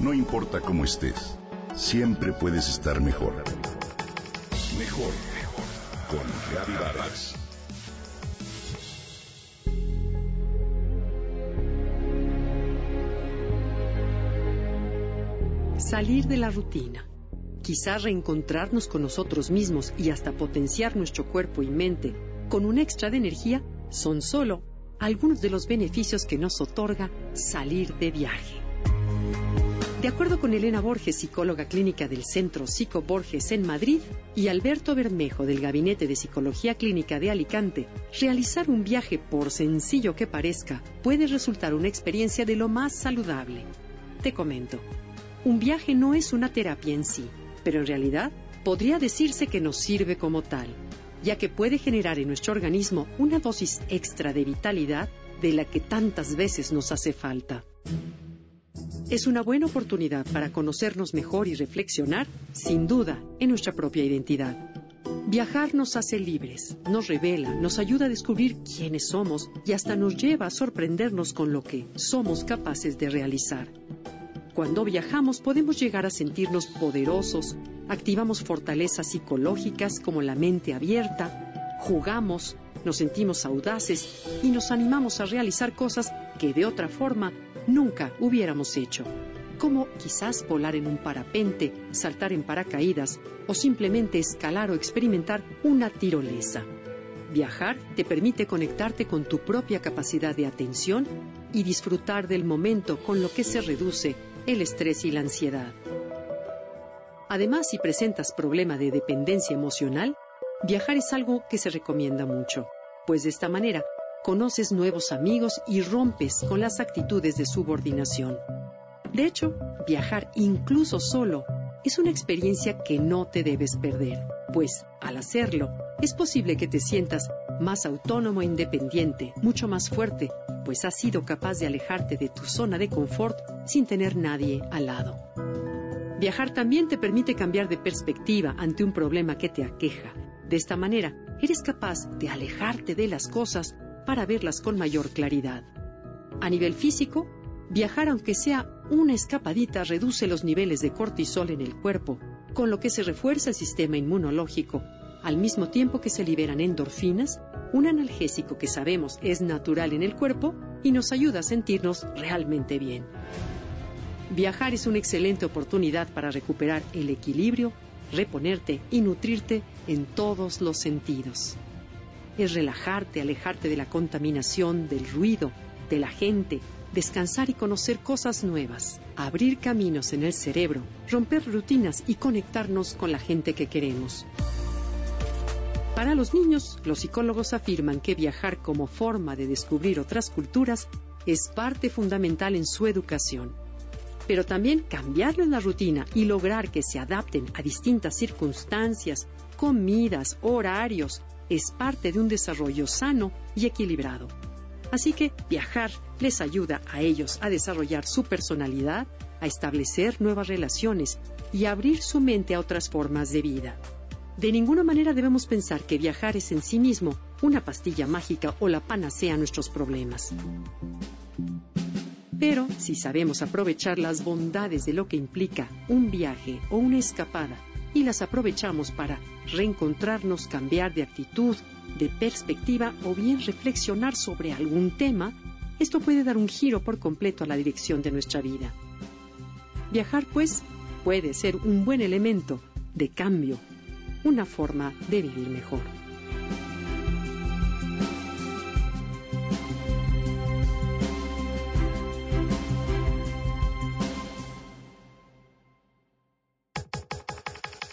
No importa cómo estés, siempre puedes estar mejor. Mejor, mejor. Con Vargas. Salir de la rutina. Quizás reencontrarnos con nosotros mismos y hasta potenciar nuestro cuerpo y mente con un extra de energía son solo algunos de los beneficios que nos otorga salir de viaje. De acuerdo con Elena Borges, psicóloga clínica del Centro Psico Borges en Madrid, y Alberto Bermejo del Gabinete de Psicología Clínica de Alicante, realizar un viaje, por sencillo que parezca, puede resultar una experiencia de lo más saludable. Te comento, un viaje no es una terapia en sí, pero en realidad podría decirse que nos sirve como tal, ya que puede generar en nuestro organismo una dosis extra de vitalidad de la que tantas veces nos hace falta. Es una buena oportunidad para conocernos mejor y reflexionar, sin duda, en nuestra propia identidad. Viajar nos hace libres, nos revela, nos ayuda a descubrir quiénes somos y hasta nos lleva a sorprendernos con lo que somos capaces de realizar. Cuando viajamos podemos llegar a sentirnos poderosos, activamos fortalezas psicológicas como la mente abierta, jugamos, nos sentimos audaces y nos animamos a realizar cosas que de otra forma nunca hubiéramos hecho, como quizás volar en un parapente, saltar en paracaídas o simplemente escalar o experimentar una tirolesa. Viajar te permite conectarte con tu propia capacidad de atención y disfrutar del momento con lo que se reduce el estrés y la ansiedad. Además, si presentas problema de dependencia emocional, viajar es algo que se recomienda mucho, pues de esta manera conoces nuevos amigos y rompes con las actitudes de subordinación. De hecho, viajar incluso solo es una experiencia que no te debes perder, pues al hacerlo es posible que te sientas más autónomo e independiente, mucho más fuerte, pues has sido capaz de alejarte de tu zona de confort sin tener nadie al lado. Viajar también te permite cambiar de perspectiva ante un problema que te aqueja. De esta manera, eres capaz de alejarte de las cosas para verlas con mayor claridad. A nivel físico, viajar aunque sea una escapadita reduce los niveles de cortisol en el cuerpo, con lo que se refuerza el sistema inmunológico, al mismo tiempo que se liberan endorfinas, un analgésico que sabemos es natural en el cuerpo y nos ayuda a sentirnos realmente bien. Viajar es una excelente oportunidad para recuperar el equilibrio, reponerte y nutrirte en todos los sentidos es relajarte, alejarte de la contaminación, del ruido, de la gente, descansar y conocer cosas nuevas, abrir caminos en el cerebro, romper rutinas y conectarnos con la gente que queremos. Para los niños, los psicólogos afirman que viajar como forma de descubrir otras culturas es parte fundamental en su educación. Pero también cambiarlo en la rutina y lograr que se adapten a distintas circunstancias, comidas, horarios, es parte de un desarrollo sano y equilibrado. Así que viajar les ayuda a ellos a desarrollar su personalidad, a establecer nuevas relaciones y a abrir su mente a otras formas de vida. De ninguna manera debemos pensar que viajar es en sí mismo una pastilla mágica o la panacea a nuestros problemas. Pero si sabemos aprovechar las bondades de lo que implica un viaje o una escapada y las aprovechamos para reencontrarnos, cambiar de actitud, de perspectiva o bien reflexionar sobre algún tema, esto puede dar un giro por completo a la dirección de nuestra vida. Viajar, pues, puede ser un buen elemento de cambio, una forma de vivir mejor.